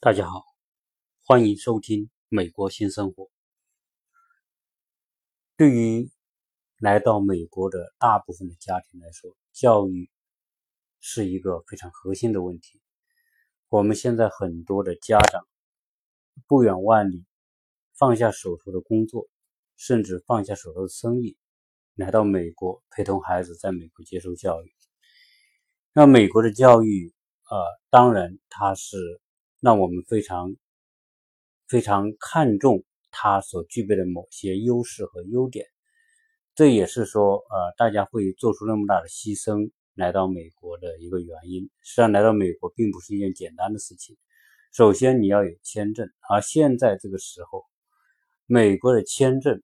大家好，欢迎收听《美国新生活》。对于来到美国的大部分的家庭来说，教育是一个非常核心的问题。我们现在很多的家长不远万里，放下手头的工作，甚至放下手头的生意，来到美国陪同孩子在美国接受教育。那美国的教育，呃，当然它是。让我们非常非常看重他所具备的某些优势和优点，这也是说，呃，大家会做出那么大的牺牲来到美国的一个原因。实际上，来到美国并不是一件简单的事情。首先，你要有签证，而现在这个时候，美国的签证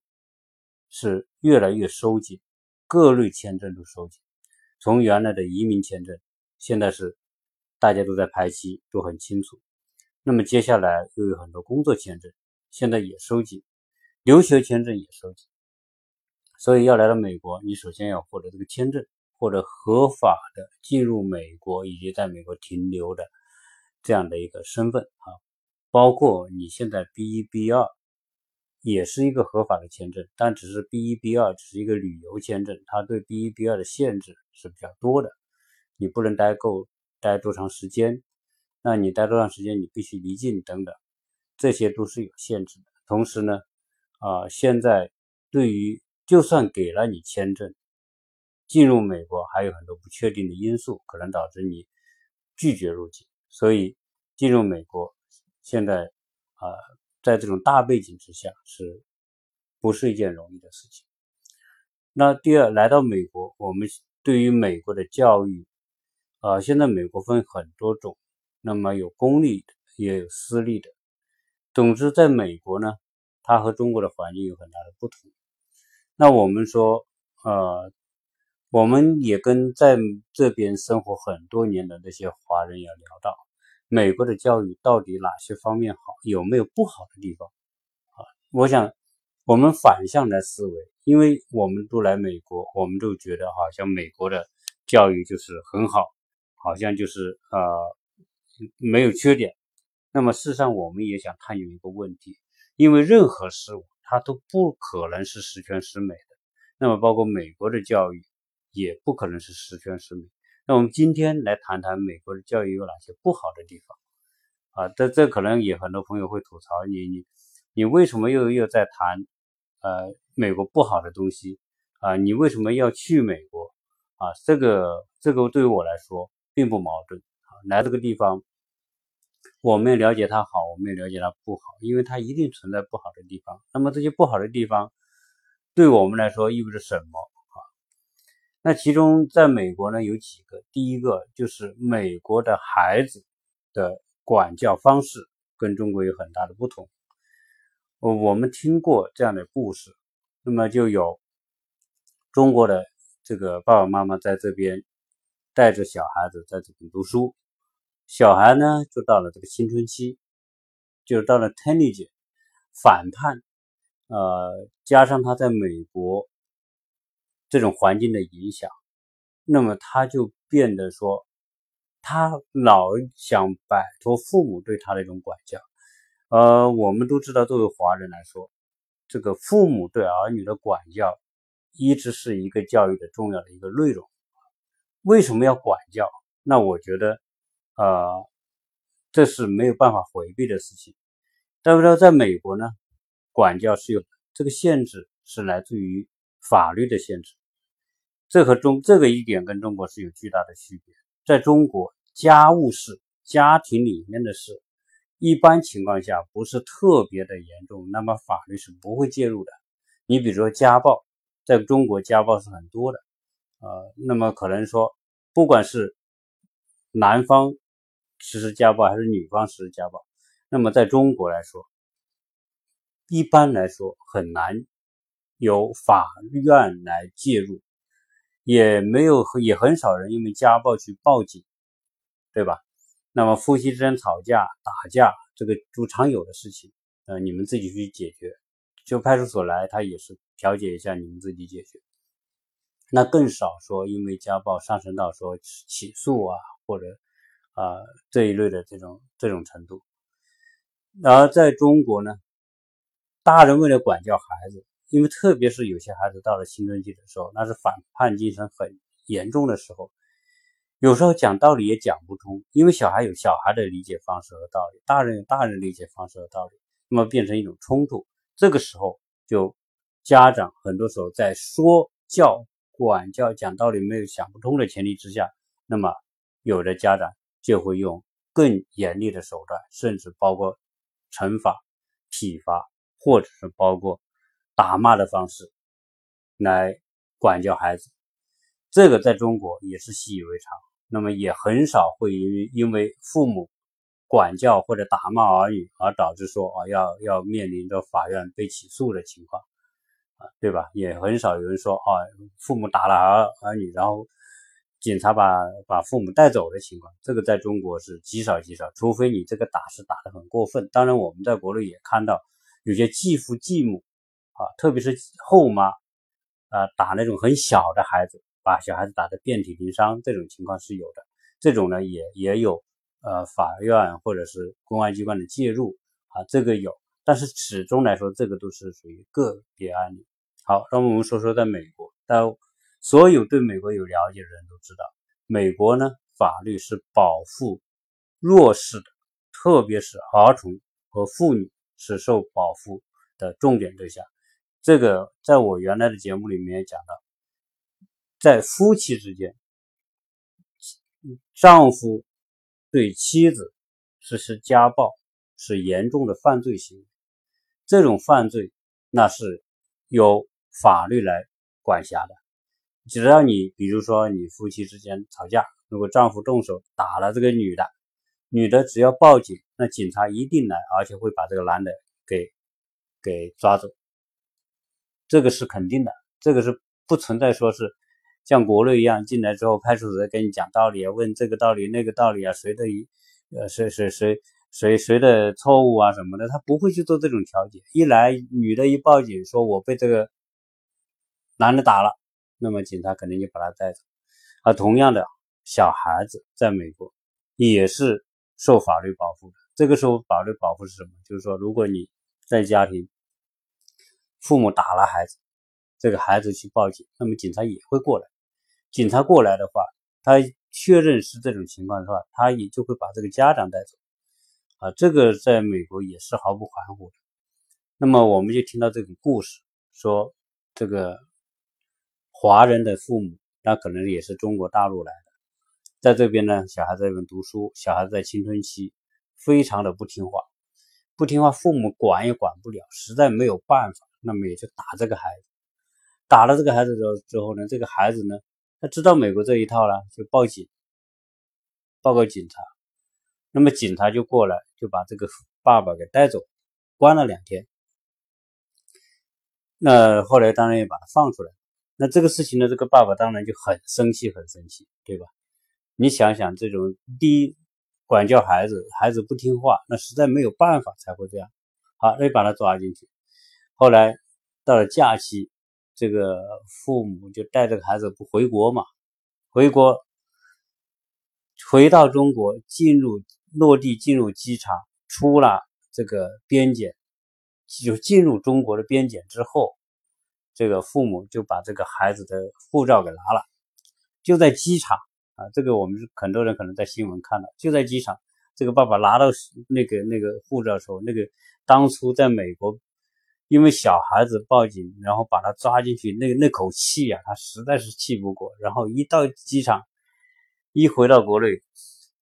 是越来越收紧，各类签证都收紧。从原来的移民签证，现在是大家都在排期，都很清楚。那么接下来又有很多工作签证，现在也收紧，留学签证也收紧，所以要来到美国，你首先要获得这个签证，或者合法的进入美国以及在美国停留的这样的一个身份啊，包括你现在 B 一 B 二也是一个合法的签证，但只是 B 一 B 二只是一个旅游签证，它对 B 一 B 二的限制是比较多的，你不能待够待多长时间。那你待多长时间？你必须离境等等，这些都是有限制的。同时呢，啊，现在对于就算给了你签证，进入美国还有很多不确定的因素，可能导致你拒绝入境。所以进入美国现在啊，在这种大背景之下，是不是一件容易的事情？那第二，来到美国，我们对于美国的教育，啊，现在美国分很多种。那么有公立的，也有私立的。总之，在美国呢，它和中国的环境有很大的不同。那我们说，呃，我们也跟在这边生活很多年的那些华人也聊到，美国的教育到底哪些方面好，有没有不好的地方？啊，我想我们反向来思维，因为我们都来美国，我们都觉得好像美国的教育就是很好，好像就是呃。没有缺点，那么事实上我们也想探究一个问题，因为任何事物它都不可能是十全十美的，那么包括美国的教育也不可能是十全十美。那我们今天来谈谈美国的教育有哪些不好的地方啊？这这可能也很多朋友会吐槽你，你你为什么又又在谈呃美国不好的东西啊？你为什么要去美国啊？这个这个对于我来说并不矛盾。来这个地方，我们也了解它好，我们也了解它不好，因为它一定存在不好的地方。那么这些不好的地方，对我们来说意味着什么啊？那其中在美国呢有几个，第一个就是美国的孩子的管教方式跟中国有很大的不同。我我们听过这样的故事，那么就有中国的这个爸爸妈妈在这边带着小孩子在这边读书。小孩呢，就到了这个青春期，就到了 teenage 反叛，呃，加上他在美国这种环境的影响，那么他就变得说，他老想摆脱父母对他的一种管教。呃，我们都知道，作为华人来说，这个父母对儿女的管教一直是一个教育的重要的一个内容。为什么要管教？那我觉得。呃，这是没有办法回避的事情。但不知道在美国呢，管教是有这个限制，是来自于法律的限制。这和中这个一点跟中国是有巨大的区别。在中国，家务事、家庭里面的事，一般情况下不是特别的严重，那么法律是不会介入的。你比如说家暴，在中国家暴是很多的，呃，那么可能说，不管是男方。实施家暴还是女方实施家暴？那么在中国来说，一般来说很难由法院来介入，也没有也很少人因为家暴去报警，对吧？那么夫妻之间吵架打架，这个都常有的事情，呃，你们自己去解决，就派出所来，他也是调解一下，你们自己解决。那更少说因为家暴上升到说起诉啊，或者。啊，这一类的这种这种程度，然而在中国呢，大人为了管教孩子，因为特别是有些孩子到了青春期的时候，那是反叛精神很严重的时候，有时候讲道理也讲不通，因为小孩有小孩的理解方式和道理，大人有大人理解方式和道理，那么变成一种冲突。这个时候，就家长很多时候在说教、管教、讲道理没有想不通的前提之下，那么有的家长就会用更严厉的手段，甚至包括。惩罚、体罚，或者是包括打骂的方式来管教孩子，这个在中国也是习以为常。那么也很少会因为因为父母管教或者打骂儿女而导致说啊要要面临着法院被起诉的情况啊，对吧？也很少有人说啊父母打了儿儿女，然后。警察把把父母带走的情况，这个在中国是极少极少，除非你这个打是打得很过分。当然，我们在国内也看到有些继父继母啊，特别是后妈啊，打那种很小的孩子，把小孩子打得遍体鳞伤，这种情况是有的。这种呢，也也有呃法院或者是公安机关的介入啊，这个有，但是始终来说，这个都是属于个别案例。好，那么我们说说在美国，到。所有对美国有了解的人都知道，美国呢法律是保护弱势的，特别是儿童和妇女是受保护的重点对象。这个在我原来的节目里面也讲到，在夫妻之间，丈夫对妻子实施家暴是严重的犯罪行为，这种犯罪那是由法律来管辖的。只要你，比如说你夫妻之间吵架，如果丈夫动手打了这个女的，女的只要报警，那警察一定来，而且会把这个男的给给抓走，这个是肯定的，这个是不存在说是像国内一样进来之后，派出所跟你讲道理啊，问这个道理那个道理啊，谁的一呃谁谁谁谁谁的错误啊什么的，他不会去做这种调解。一来女的一报警说我被这个男的打了。那么警察肯定就把他带走，而同样的小孩子在美国也是受法律保护的。这个时候法律保护是什么？就是说，如果你在家庭父母打了孩子，这个孩子去报警，那么警察也会过来。警察过来的话，他确认是这种情况的话，他也就会把这个家长带走。啊，这个在美国也是毫不含糊的。那么我们就听到这种故事，说这个。华人的父母，那可能也是中国大陆来的，在这边呢，小孩在这边读书，小孩在青春期，非常的不听话，不听话，父母管也管不了，实在没有办法，那么也就打这个孩子，打了这个孩子之后之后呢，这个孩子呢，他知道美国这一套了，就报警，报告警察，那么警察就过来，就把这个爸爸给带走，关了两天，那后来当然也把他放出来。那这个事情呢，这个爸爸当然就很生气，很生气，对吧？你想想，这种第一管教孩子，孩子不听话，那实在没有办法才会这样。好，那就把他抓进去。后来到了假期，这个父母就带这个孩子不回国嘛？回国，回到中国，进入落地，进入机场，出了这个边检，就进入中国的边检之后。这个父母就把这个孩子的护照给拿了，就在机场啊，这个我们很多人可能在新闻看到，就在机场，这个爸爸拿到那个那个护照的时候，那个当初在美国，因为小孩子报警，然后把他抓进去，那那口气呀，他实在是气不过，然后一到机场，一回到国内，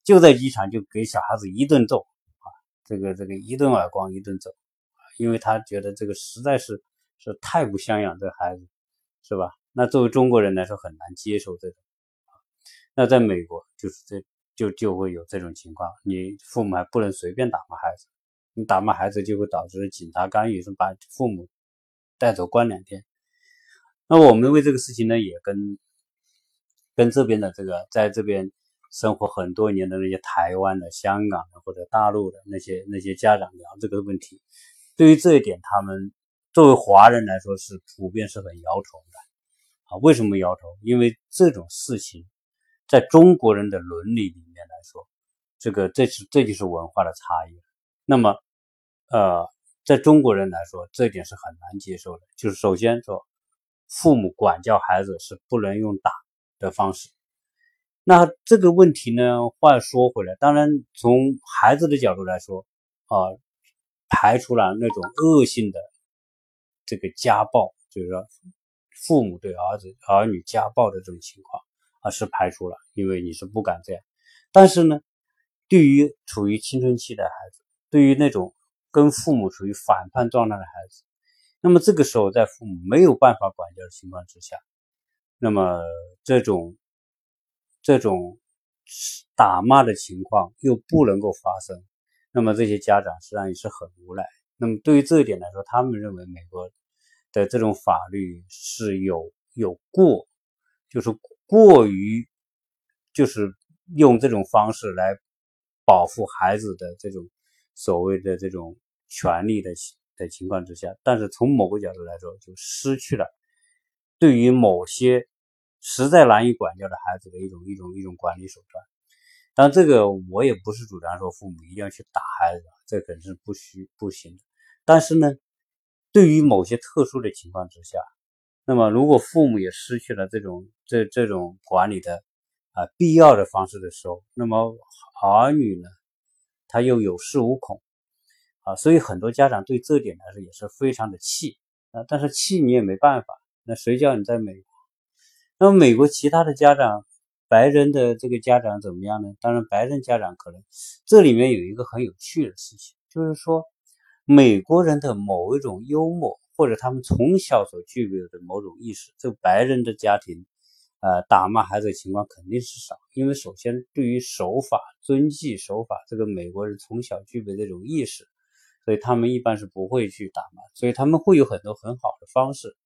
就在机场就给小孩子一顿揍啊，这个这个一顿耳光一顿揍，因为他觉得这个实在是。是太不像样，这孩子，是吧？那作为中国人来说，很难接受这种。那在美国，就是这就就会有这种情况，你父母还不能随便打骂孩子，你打骂孩子就会导致警察干预，是把父母带走关两天。那我们为这个事情呢，也跟跟这边的这个在这边生活很多年的那些台湾的、香港的或者大陆的那些那些家长聊这个问题，对于这一点，他们。作为华人来说，是普遍是很摇头的啊。为什么摇头？因为这种事情，在中国人的伦理里面来说，这个这是这就是文化的差异。那么，呃，在中国人来说，这点是很难接受的。就是首先说，父母管教孩子是不能用打的方式。那这个问题呢，话说回来，当然从孩子的角度来说，啊，排除了那种恶性的这个家暴，就是说父母对儿子儿女家暴的这种情况啊，是排除了，因为你是不敢这样。但是呢，对于处于青春期的孩子，对于那种跟父母处于反叛状态的孩子，那么这个时候在父母没有办法管教的情况之下，那么这种。这种打骂的情况又不能够发生，那么这些家长实际上也是很无奈。那么对于这一点来说，他们认为美国的这种法律是有有过，就是过于，就是用这种方式来保护孩子的这种所谓的这种权利的的情况之下，但是从某个角度来说，就失去了对于某些。实在难以管教的孩子的一种一种一种管理手段，但这个我也不是主张说父母一定要去打孩子，这肯定是不需不行的。但是呢，对于某些特殊的情况之下，那么如果父母也失去了这种这这种管理的啊必要的方式的时候，那么儿女呢，他又有恃无恐啊，所以很多家长对这点来说也是非常的气啊。但是气你也没办法，那谁叫你在美国？那么美国其他的家长，白人的这个家长怎么样呢？当然，白人家长可能这里面有一个很有趣的事情，就是说美国人的某一种幽默，或者他们从小所具备的某种意识，这个白人的家庭，呃，打骂孩子的情况肯定是少，因为首先对于守法、遵纪守法，这个美国人从小具备这种意识，所以他们一般是不会去打骂，所以他们会有很多很好的方式。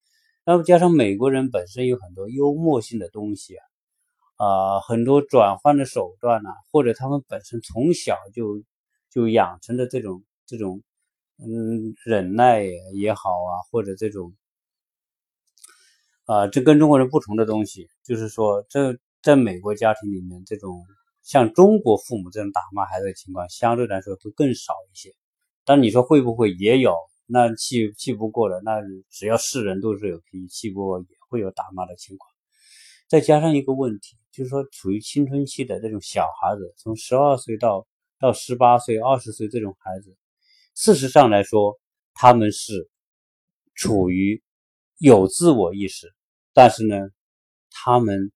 那么加上美国人本身有很多幽默性的东西啊，啊，很多转换的手段呐，或者他们本身从小就就养成的这种这种嗯忍耐也好啊，或者这种啊，这跟中国人不同的东西，就是说，这在美国家庭里面，这种像中国父母这种打骂孩子的情况，相对来说会更少一些。但你说会不会也有？那气气不过了，那只要是人都是有脾气，气不过也会有打骂的情况。再加上一个问题，就是说处于青春期的这种小孩子，从十二岁到到十八岁、二十岁这种孩子，事实上来说，他们是处于有自我意识，但是呢，他们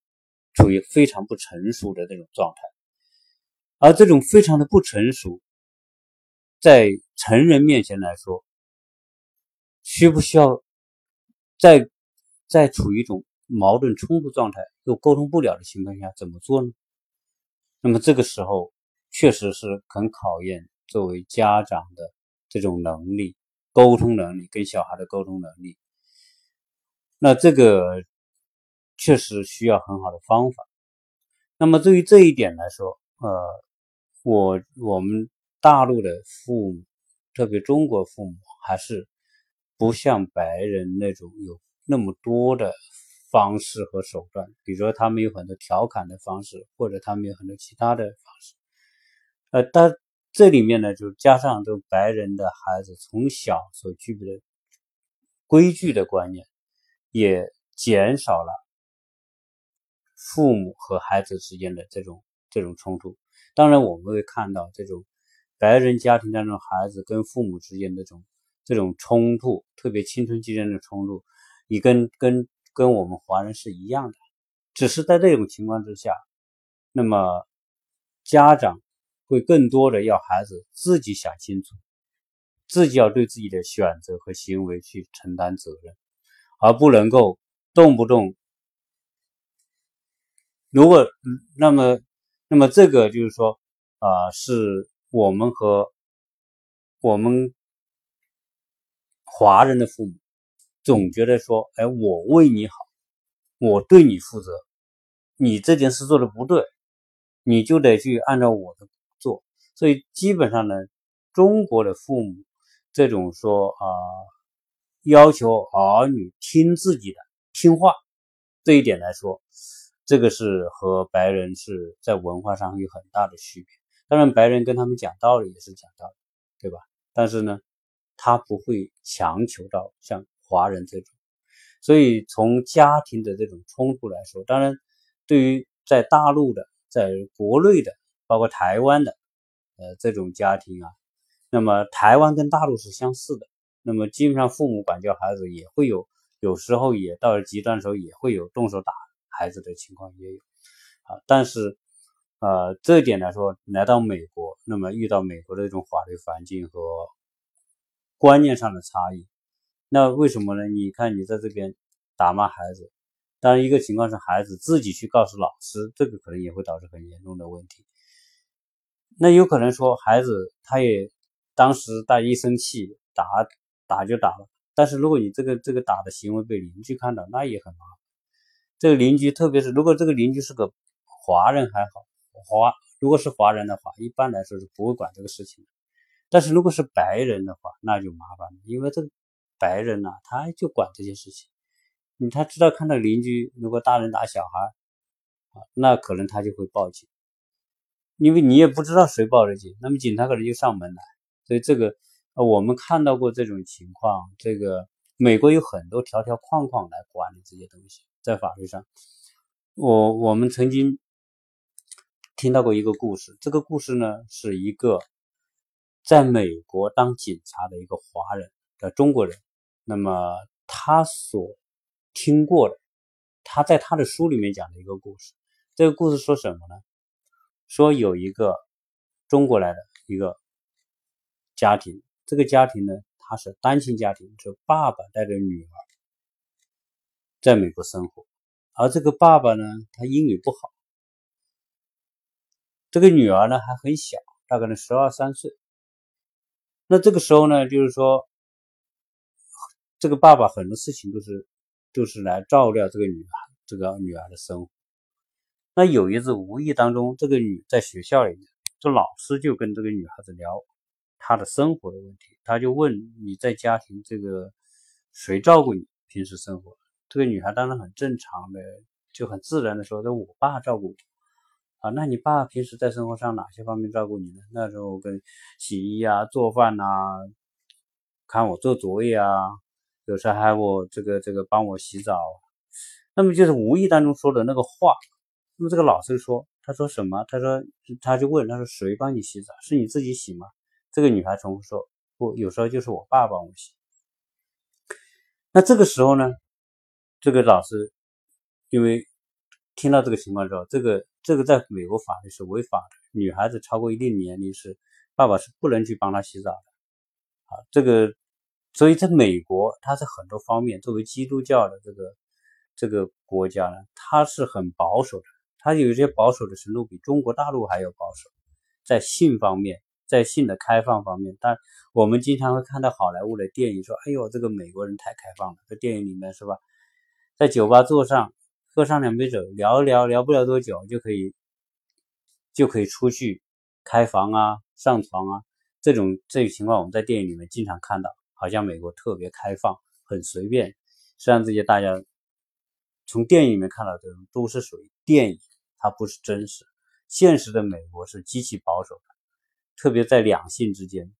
处于非常不成熟的这种状态，而这种非常的不成熟，在成人面前来说。需不需要在在处于一种矛盾冲突状态又沟通不了的情况下怎么做呢？那么这个时候确实是很考验作为家长的这种能力、沟通能力跟小孩的沟通能力。那这个确实需要很好的方法。那么对于这一点来说，呃，我我们大陆的父母，特别中国父母还是。不像白人那种有那么多的方式和手段，比如说他们有很多调侃的方式，或者他们有很多其他的方式。呃，但这里面呢，就加上这白人的孩子从小所具备的规矩的观念，也减少了父母和孩子之间的这种这种冲突。当然，我们会看到这种白人家庭当中孩子跟父母之间的这种。这种冲突，特别青春期间的冲突，也跟跟跟我们华人是一样的，只是在这种情况之下，那么家长会更多的要孩子自己想清楚，自己要对自己的选择和行为去承担责任，而不能够动不动。如果那么那么这个就是说啊，是我们和我们。华人的父母总觉得说：“哎，我为你好，我对你负责，你这件事做的不对，你就得去按照我的。”所以基本上呢，中国的父母这种说啊，要求儿女听自己的、听话这一点来说，这个是和白人是在文化上有很大的区别。当然，白人跟他们讲道理也是讲道理，对吧？但是呢。他不会强求到像华人这种。所以从家庭的这种冲突来说，当然对于在大陆的、在国内的，包括台湾的，呃，这种家庭啊，那么台湾跟大陆是相似的。那么基本上父母管教孩子也会有，有时候也到了极端的时候也会有动手打孩子的情况也有啊。但是，呃，这一点来说，来到美国，那么遇到美国的这种法律环境和观念上的差异。那为什么呢？你看，你在这边打骂孩子，当然一个情况是孩子自己去告诉老师，这个可能也会导致很严重的问题。那有可能说孩子他也当时大一生气打打就打了，但是如果你这个这个打的行为被邻居看到，那也很麻烦。这个邻居，特别是如果这个邻居是个华人还好，华如果是华人的话，一般来说是不会管这个事情的。但是如果是白人的话，那就麻烦了，因为这个。白人呐，他就管这些事情。你他知道看到邻居如果大人打小孩啊，那可能他就会报警，因为你也不知道谁报的警，那么警察可能就上门来。所以这个呃我们看到过这种情况。这个美国有很多条条框框来管理这些东西，在法律上，我我们曾经听到过一个故事。这个故事呢，是一个在美国当警察的一个华人的中国人。那么他所听过的，他在他的书里面讲的一个故事，这个故事说什么呢？说有一个中国来的一个家庭，这个家庭呢，他是单亲家庭，是爸爸带着女儿在美国生活，而这个爸爸呢，他英语不好，这个女儿呢还很小，大概呢十二三岁。那这个时候呢，就是说。这个爸爸很多事情都是都是来照料这个女孩这个女儿的生活。那有一次无意当中，这个女在学校里面，这老师就跟这个女孩子聊她的生活的问题。他就问你在家庭这个谁照顾你平时生活？这个女孩当然很正常的，就很自然的说：“那我爸照顾我。”啊，那你爸平时在生活上哪些方面照顾你呢？那时候跟洗衣啊、做饭呐、看我做作业啊。有时候还我这个这个帮我洗澡，那么就是无意当中说的那个话。那么这个老师说，他说什么？他说他就问他说谁帮你洗澡？是你自己洗吗？这个女孩重复说不，有时候就是我爸帮我洗。那这个时候呢，这个老师因为听到这个情况之后，这个这个在美国法律是违法的，女孩子超过一定年龄是爸爸是不能去帮她洗澡的。啊，这个。所以在美国，它在很多方面，作为基督教的这个这个国家呢，它是很保守的。它有一些保守的程度比中国大陆还要保守，在性方面，在性的开放方面。但我们经常会看到好莱坞的电影说：“哎呦，这个美国人太开放了。”在电影里面是吧？在酒吧坐上，喝上两杯酒，聊一聊，聊不了多久就可以就可以出去开房啊，上床啊。这种这种情况，我们在电影里面经常看到。好像美国特别开放，很随便。实际上，这些大家从电影里面看到的都是属于电影，它不是真实。现实的美国是极其保守的，特别在两性之间，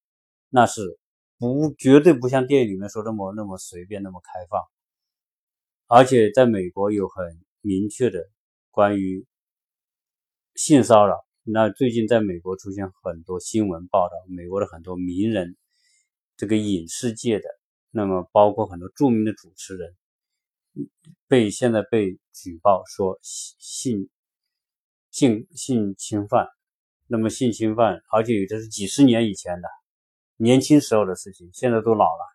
那是不绝对不像电影里面说那么那么随便，那么开放。而且在美国有很明确的关于性骚扰。那最近在美国出现很多新闻报道，美国的很多名人。这个影视界的，那么包括很多著名的主持人，被现在被举报说性性性侵犯，那么性侵犯，而且有的是几十年以前的年轻时候的事情，现在都老了，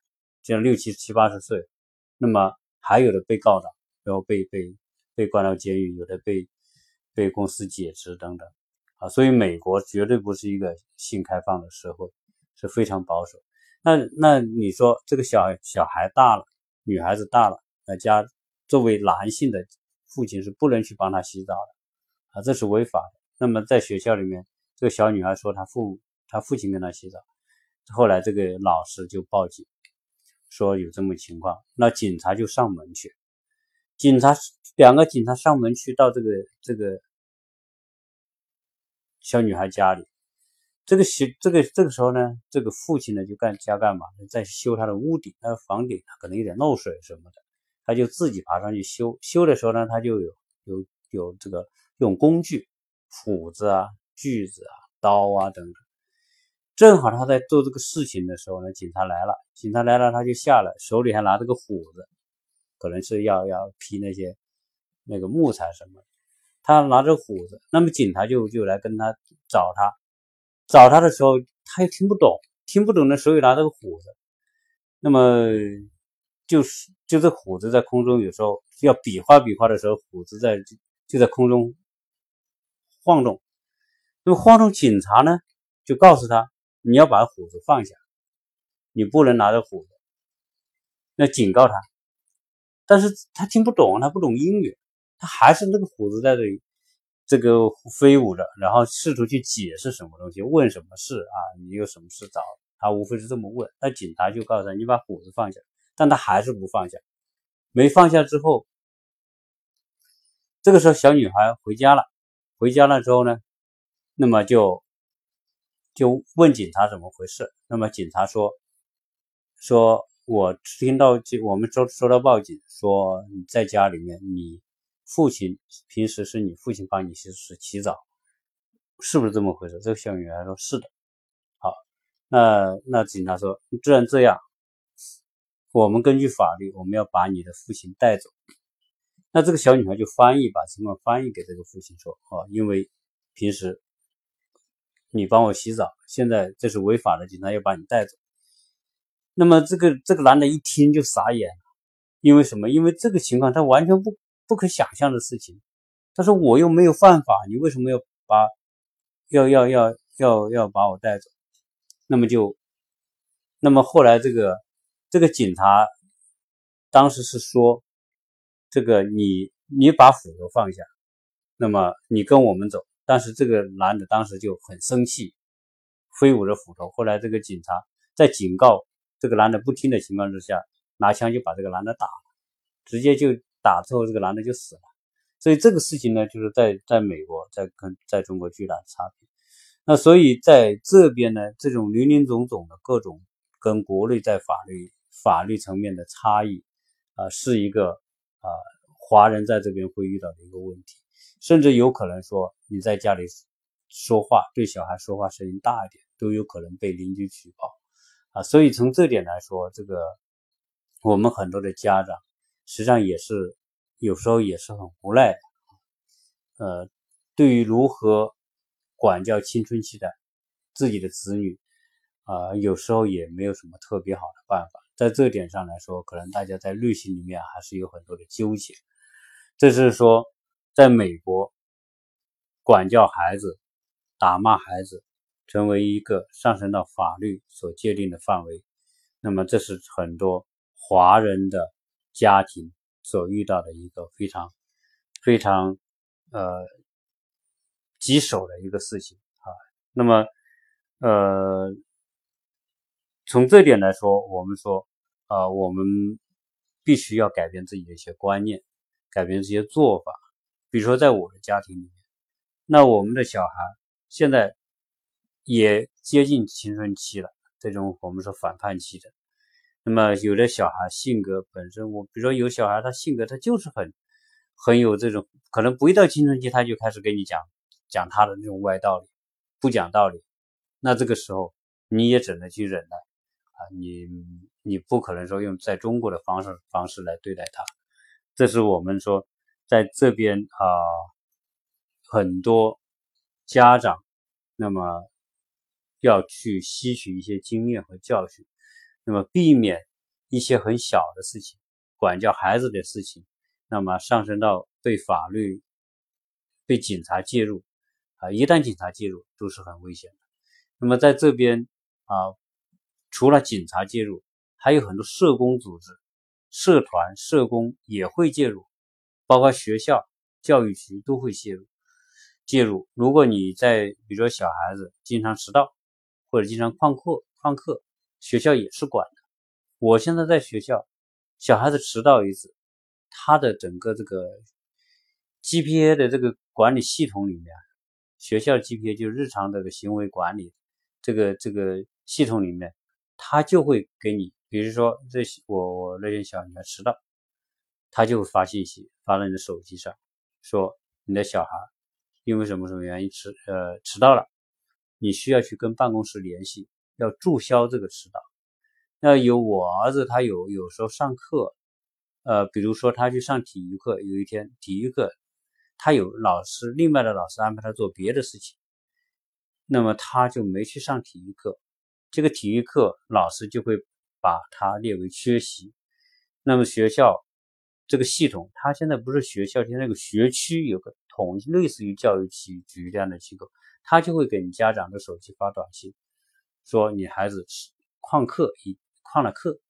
现在六七七八十岁，那么还有的被告的，然后被被被关到监狱，有的被被公司解职等等。啊，所以美国绝对不是一个性开放的社会，是非常保守。那那你说这个小小孩大了，女孩子大了，那家作为男性的父亲是不能去帮他洗澡的啊，这是违法的。那么在学校里面，这个小女孩说她父她父亲跟她洗澡，后来这个老师就报警，说有这么情况，那警察就上门去，警察两个警察上门去到这个这个小女孩家里，这个学这个这个时候呢，这个父亲呢就干家干嘛？在修他的屋顶，他的房顶可能有点漏水什么的，他就自己爬上去修。修的时候呢，他就有有有这个用工具，斧子啊、锯子啊、刀啊等等。正好他在做这个事情的时候呢，警察来了，警察来了他就下来，手里还拿着个斧子，可能是要要劈那些那个木材什么。他拿着斧子，那么警察就就来跟他找他，找他的时候他又听不懂，听不懂的手里拿着个斧子，那么就是就这斧子在空中有时候要比划比划的时候，斧子在就在空中晃动，那么晃动，警察呢就告诉他，你要把斧子放下，你不能拿着斧子，要警告他，但是他听不懂，他不懂英语。他还是那个虎子在这里，这个飞舞着，然后试图去解释什么东西，问什么事啊？你有什么事找他？无非是这么问。那警察就告诉他：“你把虎子放下。”但他还是不放下。没放下之后，这个时候小女孩回家了。回家了之后呢，那么就就问警察怎么回事。那么警察说：“说我听到我们收收到报警，说你在家里面你。”父亲平时是你父亲帮你洗是洗澡，是不是这么回事？这个小女孩说：“是的。”好，那那警察说：“既然这样，我们根据法律，我们要把你的父亲带走。”那这个小女孩就翻译，把情况翻译给这个父亲说：“哦，因为平时你帮我洗澡，现在这是违法的，警察要把你带走。”那么这个这个男的一听就傻眼了，因为什么？因为这个情况他完全不。不可想象的事情，他说我又没有犯法，你为什么要把要要要要要把我带走？那么就，那么后来这个这个警察当时是说，这个你你把斧头放下，那么你跟我们走。但是这个男的当时就很生气，挥舞着斧头。后来这个警察在警告这个男的不听的情况之下，拿枪就把这个男的打了，直接就。打之后，这个男的就死了。所以这个事情呢，就是在在美国，在跟在中国巨大的差别。那所以在这边呢，这种林林总总的各种跟国内在法律法律层面的差异啊，是一个啊华人在这边会遇到的一个问题。甚至有可能说你在家里说话，对小孩说话声音大一点，都有可能被邻居举报啊。所以从这点来说，这个我们很多的家长。实际上也是有时候也是很无奈的，呃，对于如何管教青春期的自己的子女啊，有时候也没有什么特别好的办法。在这点上来说，可能大家在内心里面还是有很多的纠结。这是说，在美国管教孩子、打骂孩子，成为一个上升到法律所界定的范围。那么，这是很多华人的。家庭所遇到的一个非常非常呃棘手的一个事情啊，那么呃从这点来说，我们说啊，我们必须要改变自己的一些观念，改变这些做法。比如说，在我的家庭里面，那我们的小孩现在也接近青春期了，这种我们说反叛期的。那么有的小孩性格本身，我比如说有小孩，他性格他就是很很有这种，可能不一到青春期他就开始跟你讲讲他的那种歪道理，不讲道理，那这个时候你也只能去忍耐，你你不可能说用在中国的方式方式来对待他，这是我们说在这边啊很多家长那么要去吸取一些经验和教训。那么避免一些很小的事情，管教孩子的事情，那么上升到被法律、被警察介入啊，一旦警察介入都是很危险的。那么在这边啊，除了警察介入，还有很多社工组织、社团、社工也会介入，包括学校、教育局都会介入。介入，如果你在，比如说小孩子经常迟到或者经常旷课、旷课。学校也是管的。我现在在学校，小孩子迟到一次，他的整个这个 GPA 的这个管理系统里面，学校 GPA 就日常这个行为管理这个这个系统里面，他就会给你，比如说这我我那天小女孩迟到，他就会发信息发到你的手机上，说你的小孩因为什么什么原因迟呃迟到了，你需要去跟办公室联系，要注销这个迟到。那有我儿子，他有有时候上课，呃，比如说他去上体育课，有一天体育课他有老师，另外的老师安排他做别的事情，那么他就没去上体育课，这个体育课老师就会把它列为缺席。那么学校这个系统，它现在不是学校，现在那个学区有个统类似于教育局局这样的机构，他就会给你家长的手机发短信，说你孩子旷课一。旷了课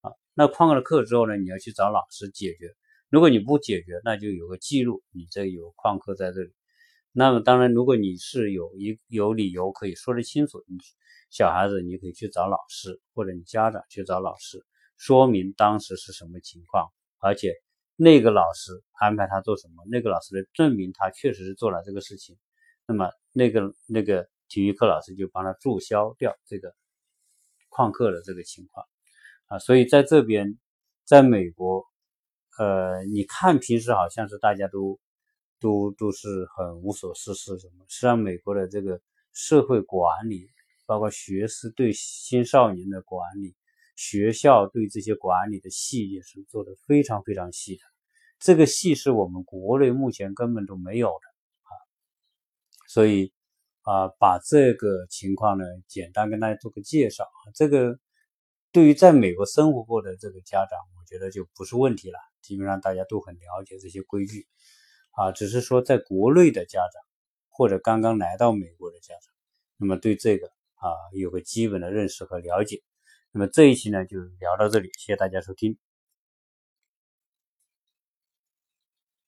啊，那旷了课之后呢，你要去找老师解决。如果你不解决，那就有个记录，你这有旷课在这里。那么当然，如果你是有一有理由可以说得清楚，你小孩子你可以去找老师，或者你家长去找老师，说明当时是什么情况，而且那个老师安排他做什么，那个老师的证明他确实是做了这个事情，那么那个那个体育课老师就帮他注销掉这个。旷课的这个情况啊，所以在这边，在美国，呃，你看平时好像是大家都都都是很无所事事什么，实际上美国的这个社会管理，包括学师对青少年的管理，学校对这些管理的细节是做的非常非常细的，这个细是我们国内目前根本都没有的啊，所以。啊，把这个情况呢，简单跟大家做个介绍啊。这个对于在美国生活过的这个家长，我觉得就不是问题了。基本上大家都很了解这些规矩啊，只是说在国内的家长或者刚刚来到美国的家长，那么对这个啊有个基本的认识和了解。那么这一期呢就聊到这里，谢谢大家收听。